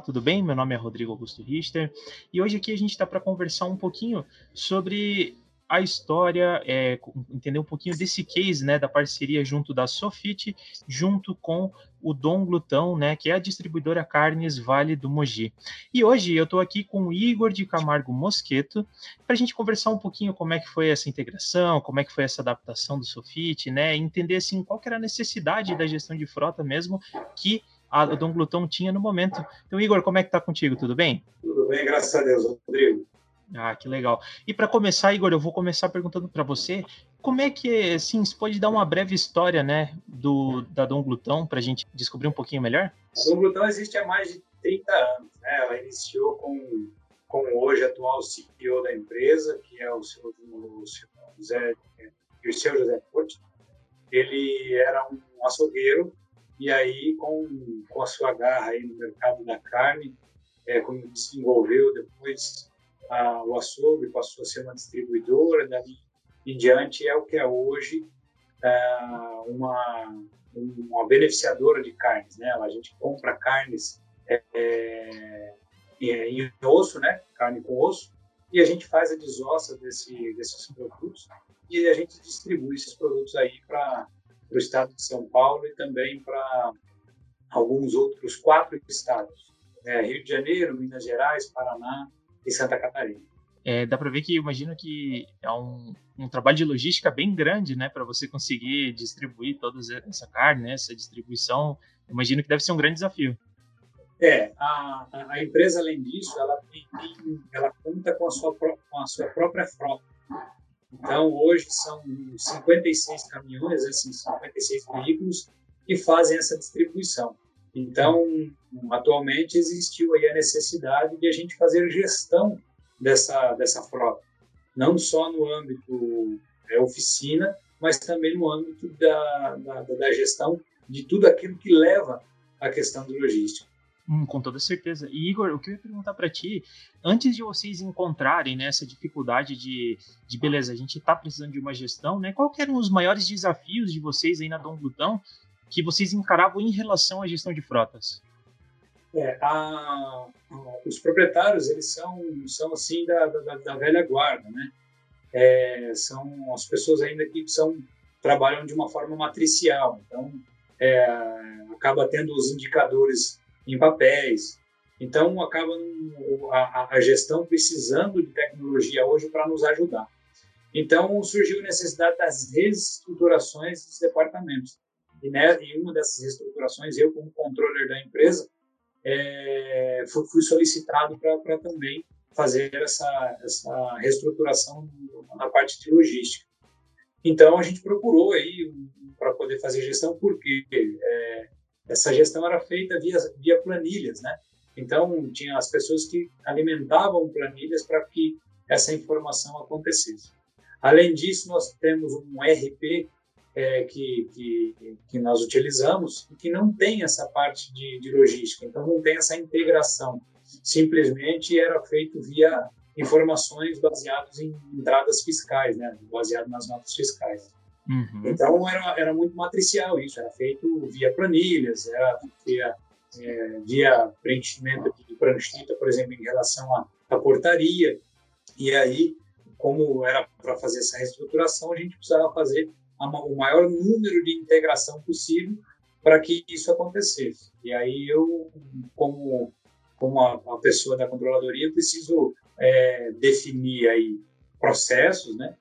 Olá, tudo bem? Meu nome é Rodrigo Augusto Richter e hoje aqui a gente está para conversar um pouquinho sobre a história, é, entender um pouquinho desse case, né, da parceria junto da Sofit, junto com o Dom Glutão, né, que é a distribuidora Carnes Vale do Mogi. E hoje eu estou aqui com o Igor de Camargo Mosqueto para a gente conversar um pouquinho como é que foi essa integração, como é que foi essa adaptação do Sofit, né, entender assim qual era a necessidade da gestão de frota mesmo que a Dom Glutão tinha no momento. Então, Igor, como é que tá contigo? Tudo bem? Tudo bem, graças a Deus, Rodrigo. Ah, que legal. E para começar, Igor, eu vou começar perguntando para você como é que, assim, você pode dar uma breve história, né, do, da Dom Glutão, para a gente descobrir um pouquinho melhor? A Dom Glutão existe há mais de 30 anos, né? Ela iniciou com, com o hoje atual CEO da empresa, que é o seu, o seu José, o seu José Porte. Ele era um açougueiro e aí, com, com a sua garra aí no mercado da carne, é, como desenvolveu depois a, o açougue passou a ser uma distribuidora, dali em diante é o que é hoje é, uma, uma beneficiadora de carnes. Né? A gente compra carnes é, é, em osso, né? carne com osso, e a gente faz a desossa desse, desses produtos e a gente distribui esses produtos aí para o estado de São Paulo e também para alguns outros quatro estados, né? Rio de Janeiro, Minas Gerais, Paraná, e Santa Catarina. É, dá para ver que imagino que é um, um, trabalho de logística bem grande, né, para você conseguir distribuir toda essa carne, né, essa distribuição. Imagino que deve ser um grande desafio. É, a, a empresa além disso, ela tem, ela conta com a sua com a sua própria frota. Então hoje são 56 caminhões, assim, 56 veículos que fazem essa distribuição. Então, atualmente existiu aí a necessidade de a gente fazer gestão dessa, dessa frota, não só no âmbito é, oficina, mas também no âmbito da, da, da, gestão de tudo aquilo que leva à questão de logística. Hum, com toda certeza. E Igor, o que eu ia perguntar para ti, antes de vocês encontrarem né, essa dificuldade de, de beleza, a gente está precisando de uma gestão, né? Qual eram os maiores desafios de vocês aí na Dom Glutão que vocês encaravam em relação à gestão de frotas? É, a, os proprietários eles são são assim da, da, da velha guarda, né? É, são as pessoas ainda que são trabalham de uma forma matricial, então é, acaba tendo os indicadores em papéis, então acaba a, a gestão precisando de tecnologia hoje para nos ajudar. Então surgiu a necessidade das reestruturações dos departamentos. E né, em uma dessas reestruturações, eu, como controller da empresa, é, fui, fui, solicitado para também fazer essa, essa reestruturação na parte de logística. Então, a gente procurou aí para poder fazer gestão, porque é, essa gestão era feita via, via planilhas, né? Então, tinha as pessoas que alimentavam planilhas para que essa informação acontecesse. Além disso, nós temos um RP é, que, que, que, nós utilizamos e que não tem essa parte de, de logística, então não tem essa integração. Simplesmente era feito via informações baseadas em entradas fiscais, né, baseado nas notas fiscais. Uhum. Então era, era muito matricial isso, era feito via planilhas, era via, é, via preenchimento de prancheta, por exemplo, em relação à, à portaria. E aí, como era para fazer essa reestruturação, a gente precisava fazer o maior número de integração possível para que isso acontecesse. E aí eu, como como a, a pessoa da controladoria, preciso é, definir aí processos, né?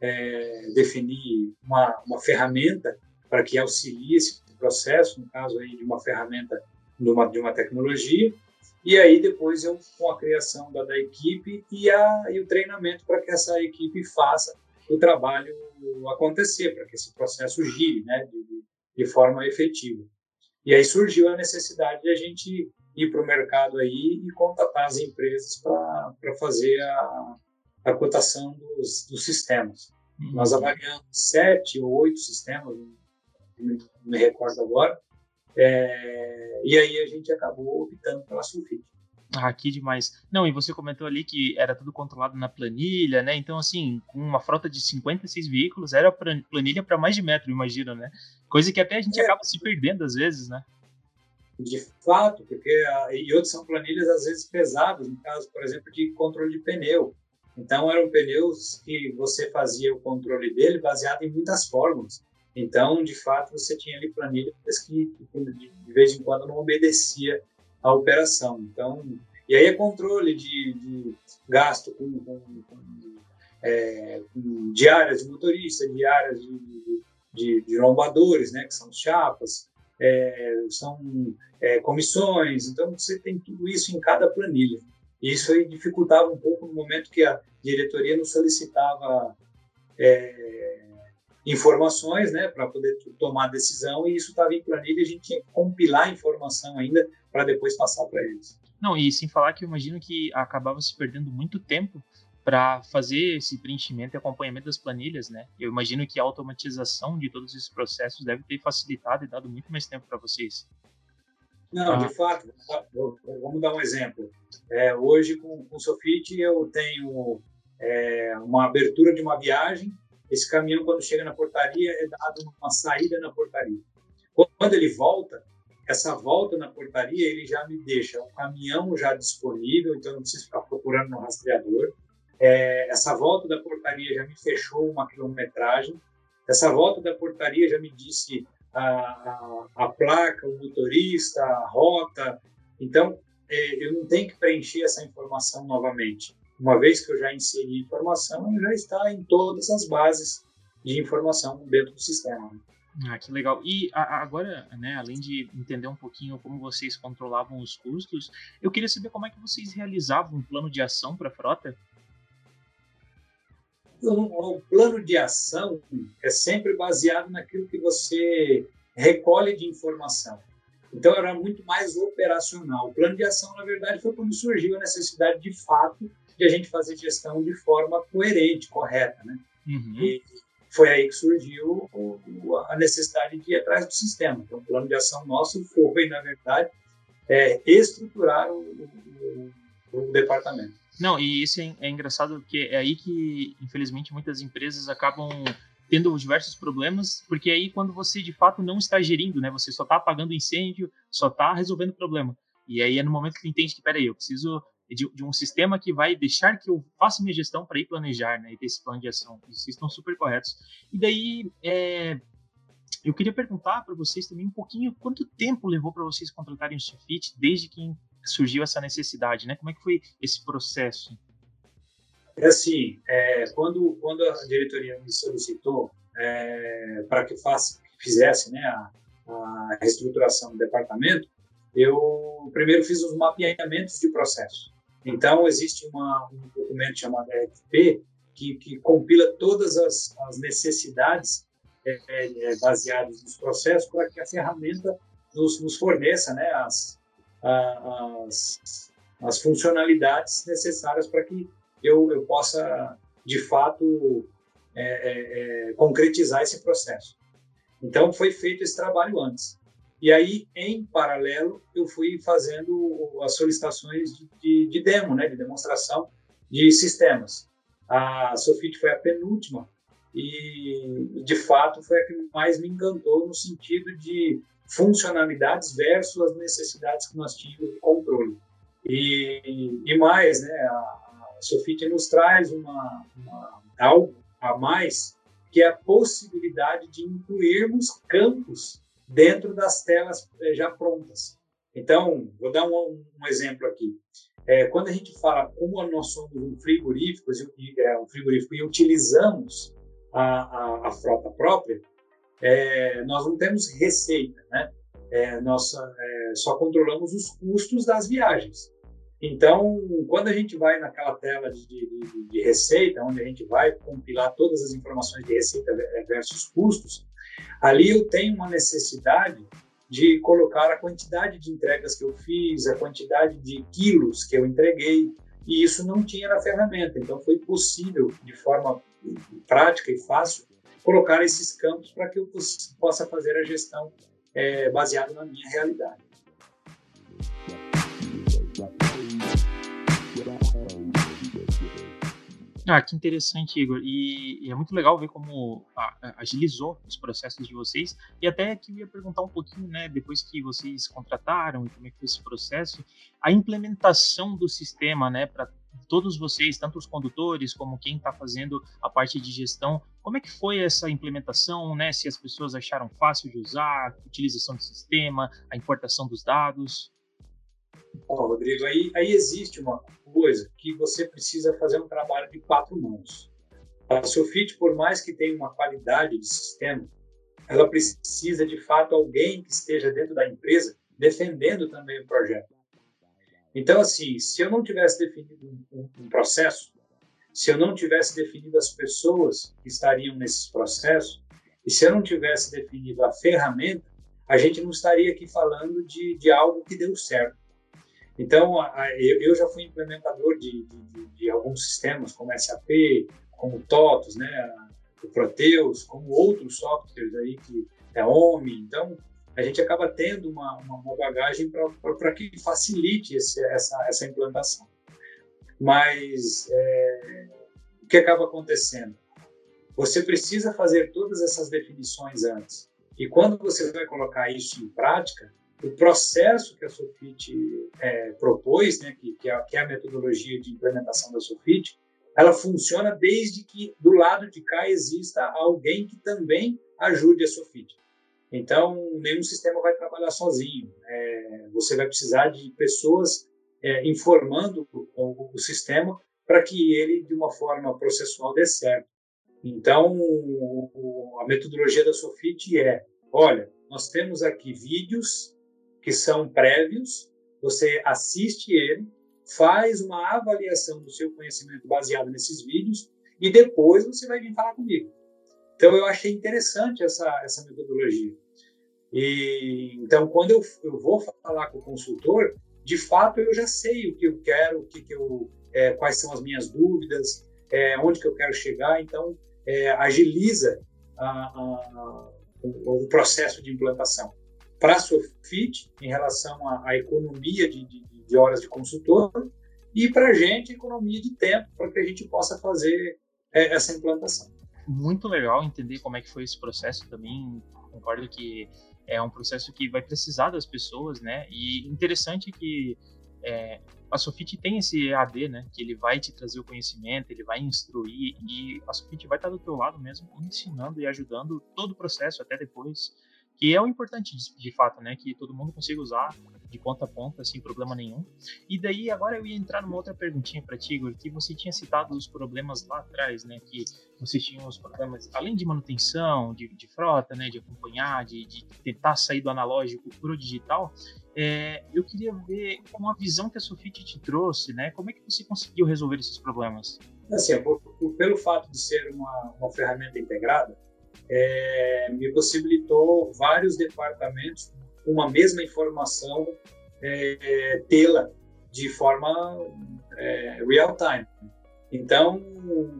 É, definir uma, uma ferramenta para que auxilie esse processo, no caso aí de uma ferramenta de uma, de uma tecnologia, e aí depois eu com a criação da, da equipe e, a, e o treinamento para que essa equipe faça o trabalho acontecer, para que esse processo gire né, de, de forma efetiva. E aí surgiu a necessidade de a gente ir para o mercado aí e contatar as empresas para fazer a, a cotação dos, dos sistemas. Uhum. Nós avaliamos sete ou oito sistemas, não me recordo agora, é, e aí a gente acabou optando pela Sulfite. Ah, que demais. Não, e você comentou ali que era tudo controlado na planilha, né? Então, assim, com uma frota de 56 veículos, era planilha para mais de metro, imagina, né? Coisa que até a gente é. acaba se perdendo às vezes, né? de fato, porque e outras são planilhas às vezes pesadas, no caso, por exemplo, de controle de pneu. Então eram pneus que você fazia o controle dele baseado em muitas fórmulas. Então, de fato, você tinha ali planilhas que de vez em quando não obedecia à operação. Então, e aí é controle de, de gasto com, com, com, é, com, diárias de motorista, diárias de, de, de lombadores, né, que são chapas, é, são é, comissões. Então, você tem tudo isso em cada planilha. E isso aí dificultava um pouco no momento que a diretoria nos solicitava é, informações né, para poder tomar decisão, e isso estava em planilha, a gente tinha que compilar informação ainda para depois passar para eles. Não, e sem falar que eu imagino que acabava se perdendo muito tempo para fazer esse preenchimento e acompanhamento das planilhas, né? Eu imagino que a automatização de todos esses processos deve ter facilitado e dado muito mais tempo para vocês. Não, ah. de fato, vamos dar um exemplo. É, hoje, com, com o Sofit, eu tenho é, uma abertura de uma viagem. Esse caminhão, quando chega na portaria, é dado uma saída na portaria. Quando ele volta, essa volta na portaria, ele já me deixa o caminhão já disponível, então não preciso ficar procurando no rastreador. É, essa volta da portaria já me fechou uma quilometragem. Essa volta da portaria já me disse a, a, placa, o motorista, a rota. Então, é, eu não tenho que preencher essa informação novamente. Uma vez que eu já inseri a informação, já está em todas as bases de informação dentro do sistema. Ah, que legal. E agora, né, além de entender um pouquinho como vocês controlavam os custos, eu queria saber como é que vocês realizavam um plano de ação para a frota. O, plano de ação é sempre baseado naquilo que você recolhe de informação. Então, era muito mais operacional. O plano de ação, na verdade, foi quando surgiu a necessidade de fato de a gente fazer gestão de forma coerente, correta, né? Uhum. E, foi aí que surgiu a necessidade de ir atrás do sistema. Então, o plano de ação nosso foi, na verdade, é, estruturar o, o, o, departamento. Não, e isso é, é engraçado, porque é aí que, infelizmente, muitas empresas acabam tendo diversos problemas, porque aí quando você de fato não está gerindo, né, você só está apagando incêndio, só está resolvendo problema. E aí é no momento que entende que, peraí, eu preciso de, de, um sistema que vai deixar que eu faça minha gestão para ir planejar, né, e ter esse plano de ação. Vocês estão super corretos. E daí, é, eu queria perguntar para vocês também um pouquinho quanto tempo levou para vocês contratarem o Sofit desde que surgiu essa necessidade, né? Como é que foi esse processo? É assim, é, quando quando a diretoria me solicitou é, para que faça, fizesse, né, a, a reestruturação do departamento, eu primeiro fiz os mapeamentos de processo. Então, existe uma, um documento chamado RFP que, que compila todas as, as necessidades é, é, baseadas nos processos para que a ferramenta nos, nos forneça né, as, as, as funcionalidades necessárias para que eu, eu possa, de fato, é, é, é, concretizar esse processo. Então, foi feito esse trabalho antes. E aí, em paralelo, eu fui fazendo as solicitações de, de, de demo, né, de demonstração de sistemas. A Sofit foi a penúltima e, de fato, foi a que mais me encantou no sentido de funcionalidades versus as necessidades que nós tínhamos de controle. E, e mais, né, a, a Sofit nos traz uma, uma, algo a mais, que é a possibilidade de incluirmos campos dentro das telas eh, já prontas. Então, vou dar um, um exemplo aqui. É, quando a gente fala como nós somos um frigorífico, é, um frigorífico e utilizamos a, a, a frota própria, é, nós não temos receita, né? É, nós é, só controlamos os custos das viagens. Então, quando a gente vai naquela tela de, de, de, receita, onde a gente vai compilar todas as informações de receita versus custos, Ali eu tenho uma necessidade de colocar a quantidade de entregas que eu fiz, a quantidade de quilos que eu entreguei, e isso não tinha na ferramenta. Então foi possível, de forma prática e fácil, colocar esses campos para que eu possa fazer a gestão é, baseada na minha realidade. Ah, que interessante, Igor. E, e é muito legal ver como a, a, agilizou os processos de vocês. E até que eu ia perguntar um pouquinho, né, depois que vocês contrataram e como é que foi esse processo, a implementação do sistema, né, para todos vocês, tanto os condutores como quem está fazendo a parte de gestão, como é que foi essa implementação, né? Se as pessoas acharam fácil de usar, a utilização do sistema, a importação dos dados? Ó, Rodrigo, aí, aí existe uma coisa que você precisa fazer um trabalho de quatro mãos. A Sofit, por mais que tenha uma qualidade de sistema, ela precisa de fato alguém que esteja dentro da empresa defendendo também o projeto. Então, assim, se eu não tivesse definido um, um, processo, se eu não tivesse definido as pessoas que estariam nesses processos, e se eu não tivesse definido a ferramenta, a gente não estaria aqui falando de, de algo que deu certo. Então, a, eu, eu, já fui implementador de, de, de, alguns sistemas, como SAP, como TOTOS, né, o Proteus, como outros softwares aí que é OMI. Então, a gente acaba tendo uma, uma, bagagem para que facilite esse, essa, essa implantação. Mas é, o que acaba acontecendo? Você precisa fazer todas essas definições antes. E quando você vai colocar isso em prática, o processo que a Sofit é, propôs, né, que, que, é, que, é, a metodologia de implementação da Sofit, ela funciona desde que do lado de cá exista alguém que também ajude a Sofit. Então, nenhum sistema vai trabalhar sozinho. É, você vai precisar de pessoas é, informando o, o sistema para que ele, de uma forma processual, dê certo. Então, o, a metodologia da Sofit é: olha, nós temos aqui vídeos que são prévios, você assiste ele, faz uma avaliação do seu conhecimento baseado nesses vídeos e depois você vai vir falar comigo. Então, eu achei interessante essa, essa metodologia. E, então, quando eu, eu vou falar com o consultor, de fato, eu já sei o que eu quero, o que, que eu, é, quais são as minhas dúvidas, é, onde que eu quero chegar. Então, é, agiliza a, a, o, o, processo de implantação. Para a Sofit, em relação à, à economia de, de, de horas de consultor, e para a gente, economia de tempo, para que a gente possa fazer é, essa implantação muito legal entender como é que foi esse processo também. Concordo que é um processo que vai precisar das pessoas, né? E interessante que é, a Sofit tem esse EAD, né? Que ele vai te trazer o conhecimento, ele vai instruir e a Sofit vai estar do teu lado mesmo, ensinando e ajudando todo o processo até depois que é o importante de, fato, né? Que todo mundo consiga usar de ponta a ponta sem problema nenhum. E daí agora eu ia entrar numa outra perguntinha para ti, Igor, que você tinha citado os problemas lá atrás, né? Que vocês tinham os problemas, além de manutenção, de, de frota, né? De acompanhar, de, de, tentar sair do analógico para o digital. É, eu queria ver com a visão que a Sofit te trouxe, né? Como é que você conseguiu resolver esses problemas? Assim, por, por, pelo fato de ser uma, uma ferramenta integrada, é, me possibilitou vários departamentos uma mesma informação é, tê-la de forma é, real time. Então,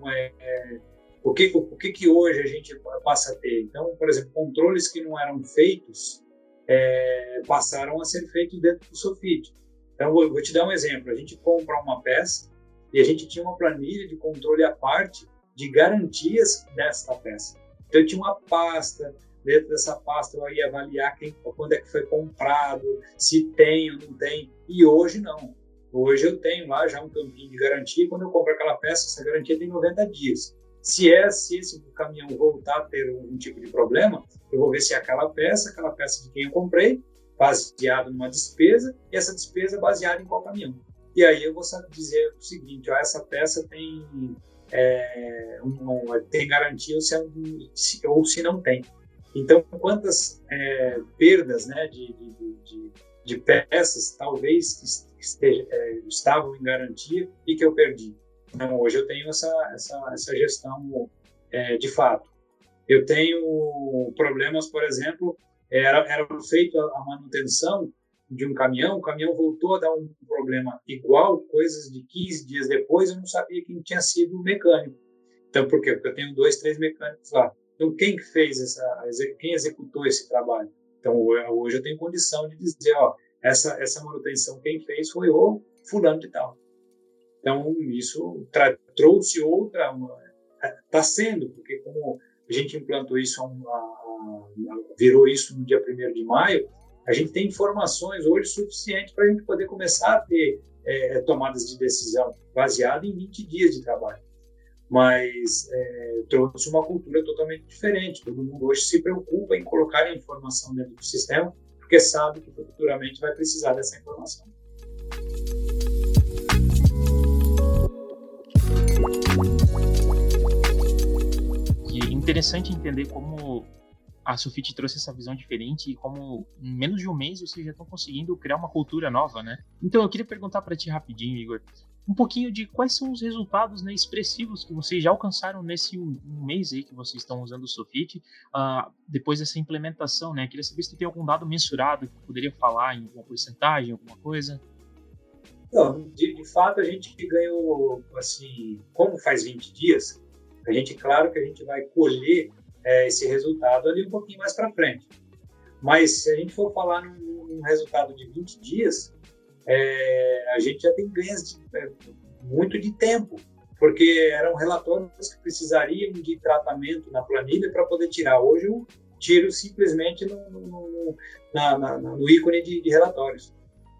é, é, o, que, o que, que hoje a gente passa a ter? Então, por exemplo, controles que não eram feitos é, passaram a ser feitos dentro do Sofit. Então, vou, vou te dar um exemplo. A gente compra uma peça e a gente tinha uma planilha de controle à parte de garantias desta peça. Então, eu tinha uma pasta, dentro dessa pasta eu ia avaliar quem, quando é que foi comprado, se tem ou não tem, e hoje não. Hoje eu tenho lá já um campinho de garantia, quando eu compro aquela peça, essa garantia tem 90 dias. Se é, se esse caminhão voltar a ter um tipo de problema, eu vou ver se é aquela peça, aquela peça de quem eu comprei, baseado numa despesa, e essa despesa baseada em qual caminhão. E aí eu vou dizer o seguinte, ó, essa peça tem é, um, tem garantia ou se, ou se não tem. Então, quantas é, perdas né, de, de, de, de, peças talvez esteja, é, estavam em garantia e que eu perdi? Então, hoje eu tenho essa, essa, essa gestão é, de fato. Eu tenho problemas, por exemplo, era, era feito a manutenção de um caminhão, o caminhão voltou a dar um problema igual, coisas de 15 dias depois, eu não sabia quem tinha sido o mecânico. Então, por quê? Porque eu tenho dois, três mecânicos lá. Então, quem fez essa, quem executou esse trabalho? Então, hoje eu tenho condição de dizer, ó, essa, essa manutenção quem fez foi o fulano de tal. Então, isso trouxe outra, está sendo, porque como a gente implantou isso, a, a, virou isso no dia 1 de maio, a gente tem informações hoje suficientes para a gente poder começar a ter é, tomadas de decisão baseada em 20 dias de trabalho. Mas é, trouxe uma cultura totalmente diferente. Todo mundo hoje se preocupa em colocar a informação dentro do sistema, porque sabe que futuramente vai precisar dessa informação. E é interessante entender como a Sufit trouxe essa visão diferente e como em menos de um mês vocês já estão conseguindo criar uma cultura nova, né? Então eu queria perguntar para ti rapidinho, Igor, um pouquinho de quais são os resultados né, expressivos que vocês já alcançaram nesse um, mês aí que vocês estão usando o Sofit, uh, depois dessa implementação, né? Queria saber se tem algum dado mensurado que poderia falar em alguma porcentagem, alguma coisa. Não, de, de fato a gente ganhou, assim, como faz 20 dias, a gente, claro que a gente vai colher é, esse resultado ali um pouquinho mais para frente. Mas se a gente for falar num, num resultado de 20 dias, é, a gente já tem ganhos de, é, muito de tempo, porque eram relatórios que precisariam de tratamento na planilha para poder tirar. Hoje eu tiro simplesmente no, no, na, na, no ícone de, de, relatórios.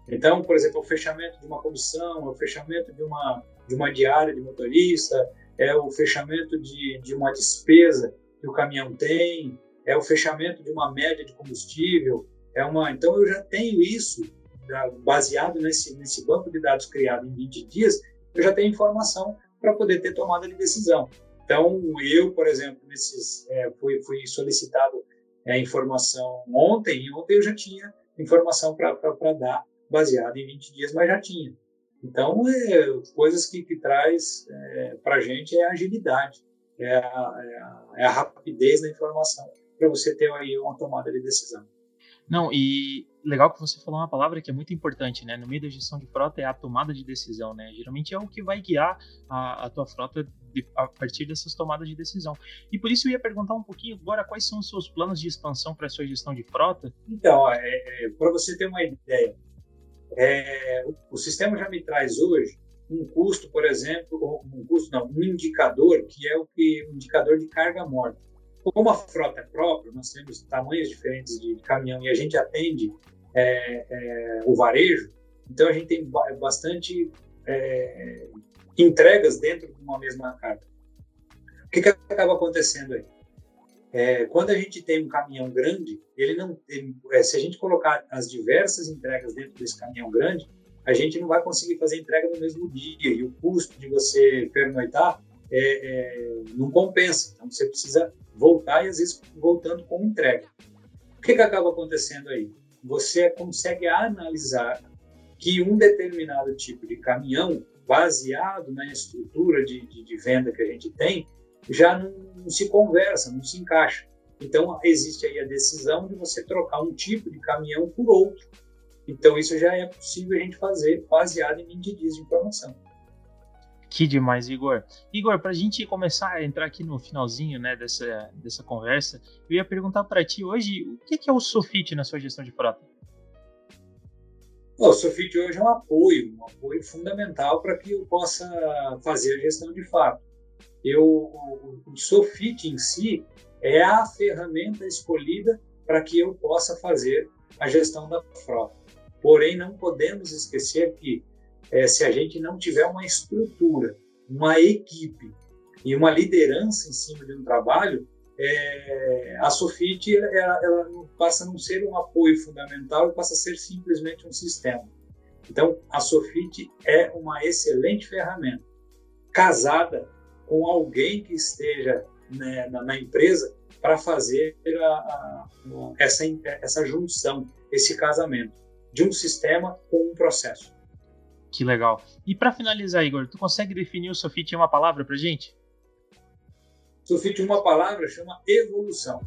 Então, por exemplo, o fechamento de uma comissão, o fechamento de uma, de uma diária de motorista, é o fechamento de, de uma despesa que o caminhão tem, é o fechamento de uma média de combustível, é uma. Então eu já tenho isso baseado nesse nesse banco de dados criado em 20 dias, eu já tenho informação para poder ter tomada de decisão. Então eu, por exemplo, nesses é, fui, fui solicitado é, informação ontem e ontem eu já tinha informação para dar baseado em 20 dias, mas já tinha. Então, é, coisas que, que traz é, para a gente é a agilidade é a, é a, é a rapidez da informação para você ter aí uma tomada de decisão. Não, e legal que você falou uma palavra que é muito importante, né? No meio da gestão de frota é a tomada de decisão, né? Geralmente é o que vai guiar a, a tua frota de, a partir dessas tomadas de decisão. E por isso eu ia perguntar um pouquinho agora quais são os seus planos de expansão para a sua gestão de frota. Então, é, é, para você ter uma ideia, é, o, o sistema já me traz hoje um custo, por exemplo, um custo não, um indicador que é o que um indicador de carga morta. Como a frota é própria, nós temos tamanhos diferentes de caminhão e a gente atende é, é, o varejo, então a gente tem bastante é, entregas dentro de uma mesma carga. O que, que acaba acontecendo aí? É, quando a gente tem um caminhão grande, ele não, ele, é, se a gente colocar as diversas entregas dentro desse caminhão grande, a gente não vai conseguir fazer entrega no mesmo dia e o custo de você pernoitar é, não compensa. Então você precisa voltar e às vezes voltando com entrega. O que, que acaba acontecendo aí? Você consegue analisar que um determinado tipo de caminhão, baseado na estrutura de, de, de venda que a gente tem, já não, não se conversa, não se encaixa. Então, existe aí a decisão de você trocar um tipo de caminhão por outro então, isso já é possível a gente fazer baseado em 20 dias de informação. Que demais, Igor. Igor, para a gente começar a entrar aqui no finalzinho né, dessa, dessa conversa, eu ia perguntar para ti hoje o que é o Sofit na sua gestão de frota? O Sofit hoje é um apoio, um apoio fundamental para que eu possa fazer a gestão de fato. Eu, o Sofit em si é a ferramenta escolhida para que eu possa fazer a gestão da frota. Porém, não podemos esquecer que é, se a gente não tiver uma estrutura, uma equipe e uma liderança em cima de um trabalho, é, a Sofit ela, ela, passa a não ser um apoio fundamental passa a ser simplesmente um sistema. Então, a Sofit é uma excelente ferramenta, casada com alguém que esteja né, na, na, empresa para fazer a, a, essa, essa junção, esse casamento de um sistema com um processo. Que legal. E para finalizar, Igor, tu consegue definir o Sofit em uma palavra para gente? Sofit em uma palavra chama evolução.